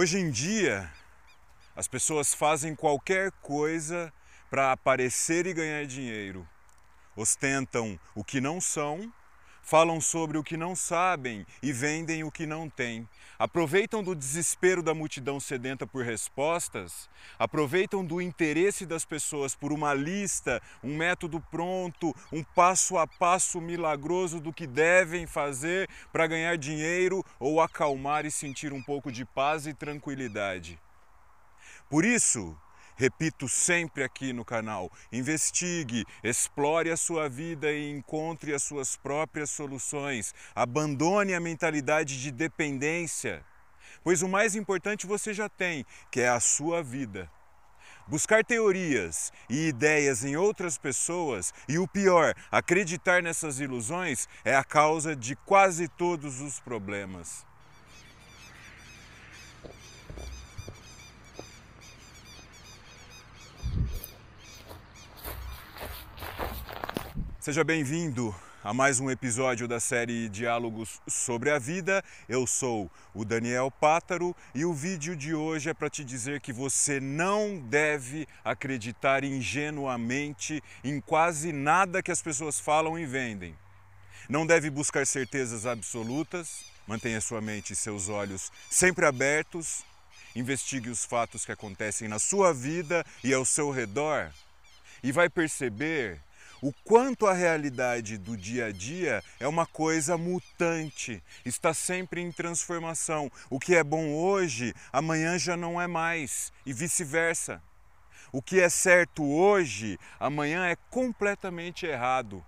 Hoje em dia, as pessoas fazem qualquer coisa para aparecer e ganhar dinheiro. Ostentam o que não são falam sobre o que não sabem e vendem o que não têm. Aproveitam do desespero da multidão sedenta por respostas, aproveitam do interesse das pessoas por uma lista, um método pronto, um passo a passo milagroso do que devem fazer para ganhar dinheiro ou acalmar e sentir um pouco de paz e tranquilidade. Por isso, Repito sempre aqui no canal: investigue, explore a sua vida e encontre as suas próprias soluções. Abandone a mentalidade de dependência, pois o mais importante você já tem, que é a sua vida. Buscar teorias e ideias em outras pessoas e o pior, acreditar nessas ilusões é a causa de quase todos os problemas. Seja bem-vindo a mais um episódio da série Diálogos sobre a Vida. Eu sou o Daniel Pátaro e o vídeo de hoje é para te dizer que você não deve acreditar ingenuamente em quase nada que as pessoas falam e vendem. Não deve buscar certezas absolutas, mantenha sua mente e seus olhos sempre abertos, investigue os fatos que acontecem na sua vida e ao seu redor e vai perceber o quanto a realidade do dia a dia é uma coisa mutante, está sempre em transformação. O que é bom hoje, amanhã já não é mais, e vice-versa. O que é certo hoje, amanhã é completamente errado.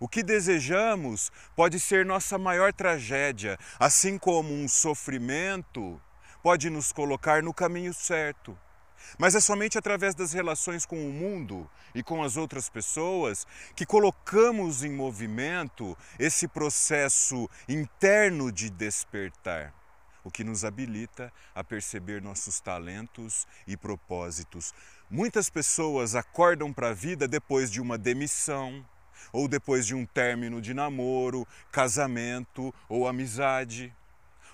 O que desejamos pode ser nossa maior tragédia, assim como um sofrimento pode nos colocar no caminho certo. Mas é somente através das relações com o mundo e com as outras pessoas que colocamos em movimento esse processo interno de despertar, o que nos habilita a perceber nossos talentos e propósitos. Muitas pessoas acordam para a vida depois de uma demissão, ou depois de um término de namoro, casamento ou amizade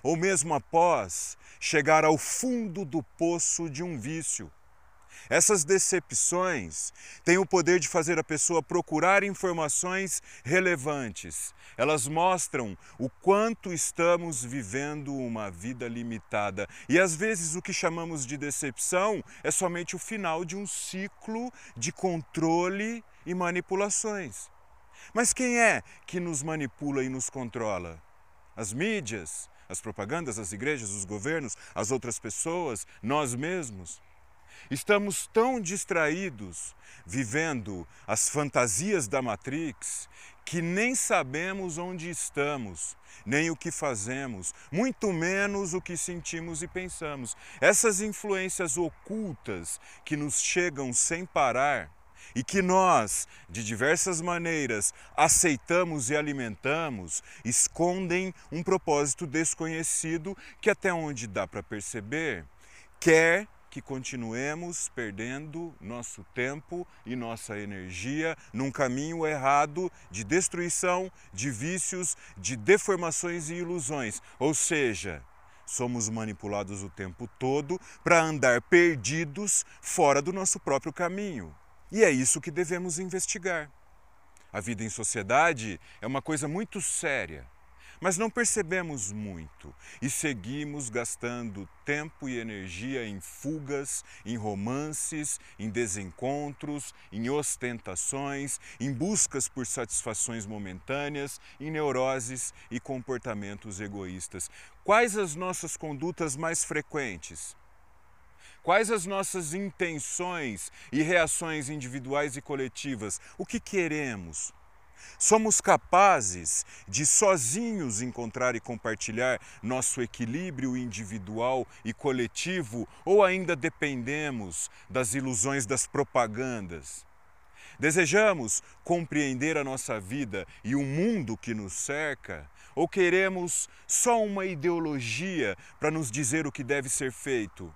ou mesmo após chegar ao fundo do poço de um vício. Essas decepções têm o poder de fazer a pessoa procurar informações relevantes. Elas mostram o quanto estamos vivendo uma vida limitada. E às vezes o que chamamos de decepção é somente o final de um ciclo de controle e manipulações. Mas quem é que nos manipula e nos controla? As mídias, as propagandas, as igrejas, os governos, as outras pessoas, nós mesmos. Estamos tão distraídos vivendo as fantasias da Matrix que nem sabemos onde estamos, nem o que fazemos, muito menos o que sentimos e pensamos. Essas influências ocultas que nos chegam sem parar e que nós, de diversas maneiras, aceitamos e alimentamos, escondem um propósito desconhecido que, até onde dá para perceber, quer que continuemos perdendo nosso tempo e nossa energia num caminho errado de destruição, de vícios, de deformações e ilusões. Ou seja, somos manipulados o tempo todo para andar perdidos fora do nosso próprio caminho. E é isso que devemos investigar. A vida em sociedade é uma coisa muito séria, mas não percebemos muito e seguimos gastando tempo e energia em fugas, em romances, em desencontros, em ostentações, em buscas por satisfações momentâneas, em neuroses e comportamentos egoístas. Quais as nossas condutas mais frequentes? Quais as nossas intenções e reações individuais e coletivas? O que queremos? Somos capazes de sozinhos encontrar e compartilhar nosso equilíbrio individual e coletivo ou ainda dependemos das ilusões das propagandas? Desejamos compreender a nossa vida e o mundo que nos cerca? Ou queremos só uma ideologia para nos dizer o que deve ser feito?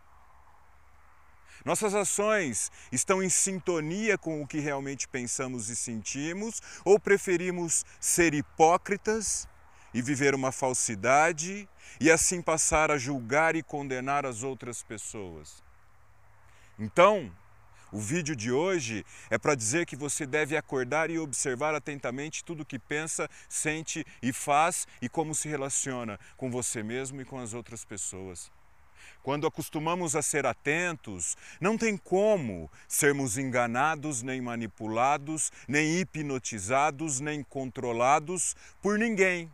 Nossas ações estão em sintonia com o que realmente pensamos e sentimos ou preferimos ser hipócritas e viver uma falsidade e assim passar a julgar e condenar as outras pessoas. Então, o vídeo de hoje é para dizer que você deve acordar e observar atentamente tudo o que pensa, sente e faz e como se relaciona com você mesmo e com as outras pessoas. Quando acostumamos a ser atentos, não tem como sermos enganados, nem manipulados, nem hipnotizados, nem controlados por ninguém.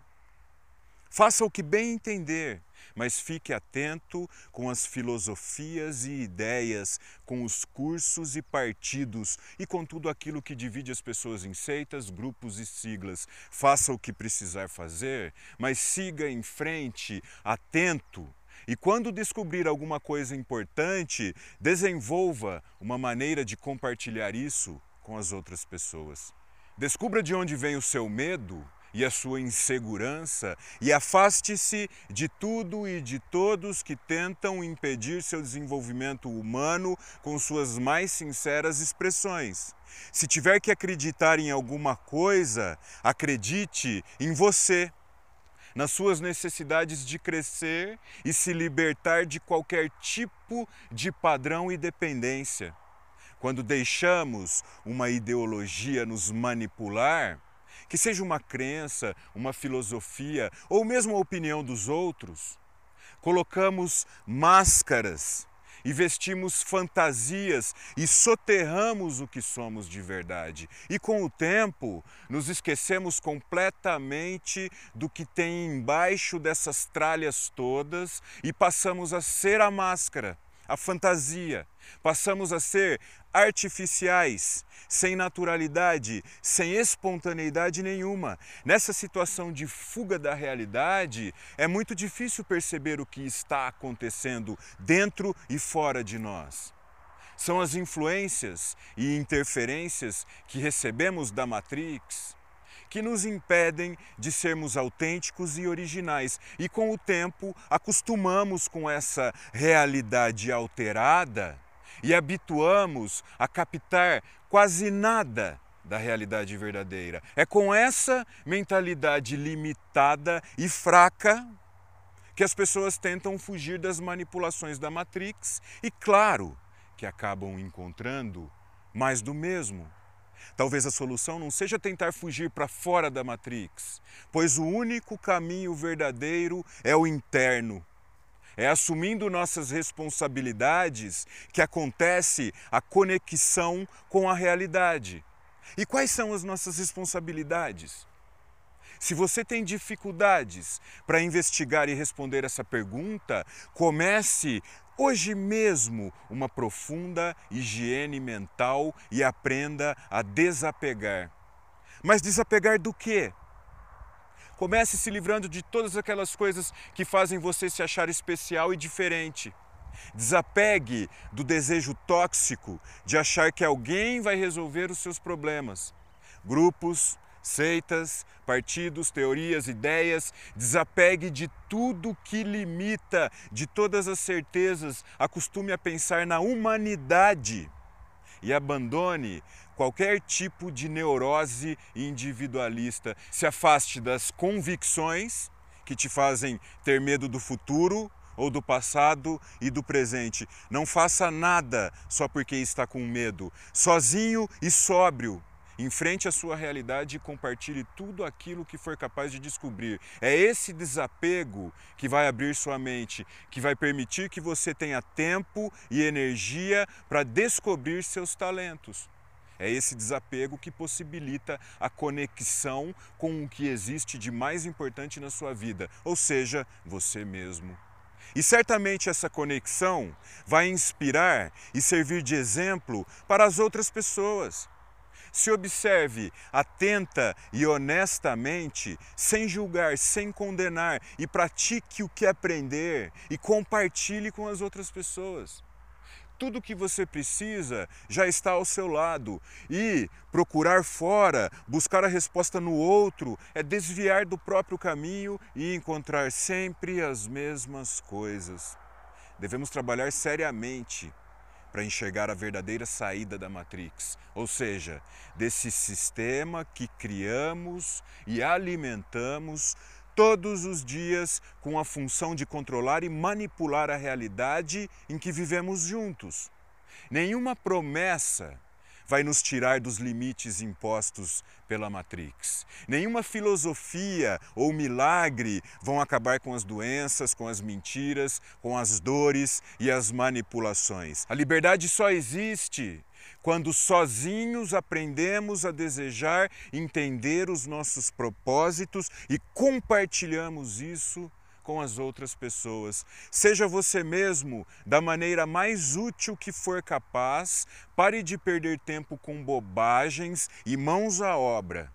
Faça o que bem entender, mas fique atento com as filosofias e ideias, com os cursos e partidos e com tudo aquilo que divide as pessoas em seitas, grupos e siglas. Faça o que precisar fazer, mas siga em frente, atento. E quando descobrir alguma coisa importante, desenvolva uma maneira de compartilhar isso com as outras pessoas. Descubra de onde vem o seu medo e a sua insegurança e afaste-se de tudo e de todos que tentam impedir seu desenvolvimento humano com suas mais sinceras expressões. Se tiver que acreditar em alguma coisa, acredite em você, nas suas necessidades de crescer e se libertar de qualquer tipo de padrão e dependência. Quando deixamos uma ideologia nos manipular, que seja uma crença, uma filosofia ou mesmo a opinião dos outros, colocamos máscaras e vestimos fantasias e soterramos o que somos de verdade. E com o tempo, nos esquecemos completamente do que tem embaixo dessas tralhas todas e passamos a ser a máscara, a fantasia. Passamos a ser artificiais, sem naturalidade, sem espontaneidade nenhuma. Nessa situação de fuga da realidade, é muito difícil perceber o que está acontecendo dentro e fora de nós. São as influências e interferências que recebemos da Matrix que nos impedem de sermos autênticos e originais. E com o tempo acostumamos com essa realidade alterada e habituamos a captar quase nada da realidade verdadeira. É com essa mentalidade limitada e fraca que as pessoas tentam fugir das manipulações da Matrix e, claro, que acabam encontrando mais do mesmo. Talvez a solução não seja tentar fugir para fora da Matrix, pois o único caminho verdadeiro é o interno, é assumindo nossas responsabilidades que acontece a conexão com a realidade. E quais são as nossas responsabilidades? Se você tem dificuldades para investigar e responder essa pergunta, comece hoje mesmo uma profunda higiene mental e aprenda a desapegar. Mas desapegar do quê? Comece se livrando de todas aquelas coisas que fazem você se achar especial e diferente. Desapegue do desejo tóxico de achar que alguém vai resolver os seus problemas. Grupos, seitas, partidos, teorias, ideias, desapegue de tudo que limita, de todas as certezas, acostume a pensar na humanidade e abandone qualquer tipo de neurose individualista. Se afaste das convicções que te fazem ter medo do futuro ou do passado e do presente. Não faça nada só porque está com medo. Sozinho e sóbrio, Enfrente a sua realidade e compartilhe tudo aquilo que for capaz de descobrir. É esse desapego que vai abrir sua mente, que vai permitir que você tenha tempo e energia para descobrir seus talentos. É esse desapego que possibilita a conexão com o que existe de mais importante na sua vida, ou seja, você mesmo. E certamente essa conexão vai inspirar e servir de exemplo para as outras pessoas. Se observe atenta e honestamente, sem julgar, sem condenar, e pratique o que aprender e compartilhe com as outras pessoas. Tudo o que você precisa já está ao seu lado e procurar fora, buscar a resposta no outro, é desviar do próprio caminho e encontrar sempre as mesmas coisas. Devemos trabalhar seriamente para enxergar a verdadeira saída da Matrix, ou seja, desse sistema que criamos e alimentamos todos os dias com a função de controlar e manipular a realidade em que vivemos juntos. Nenhuma promessa vai nos tirar dos limites impostos pela Matrix. Nenhuma filosofia ou milagre vão acabar com as doenças, com as mentiras, com as dores e as manipulações. A liberdade só existe quando sozinhos aprendemos a desejar entender os nossos propósitos e compartilhamos isso com as outras pessoas. Seja você mesmo da maneira mais útil que for capaz, pare de perder tempo com bobagens e mãos à obra.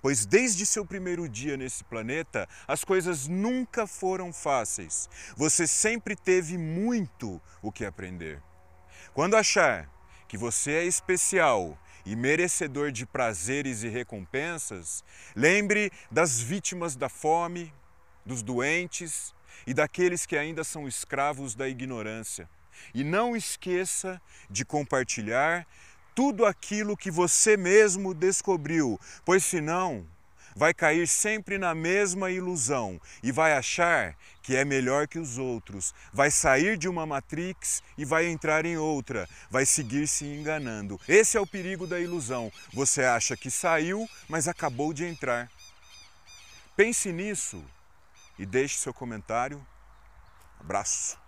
Pois desde seu primeiro dia nesse planeta, as coisas nunca foram fáceis. Você sempre teve muito o que aprender. Quando achar que você é especial e merecedor de prazeres e recompensas, lembre das vítimas da fome, dos doentes e daqueles que ainda são escravos da ignorância. E não esqueça de compartilhar tudo aquilo que você mesmo descobriu, pois senão vai cair sempre na mesma ilusão e vai achar que é melhor que os outros, vai sair de uma matrix e vai entrar em outra, vai seguir se enganando. Esse é o perigo da ilusão. Você acha que saiu, mas acabou de entrar. Pense nisso e deixe seu comentário. Abraço.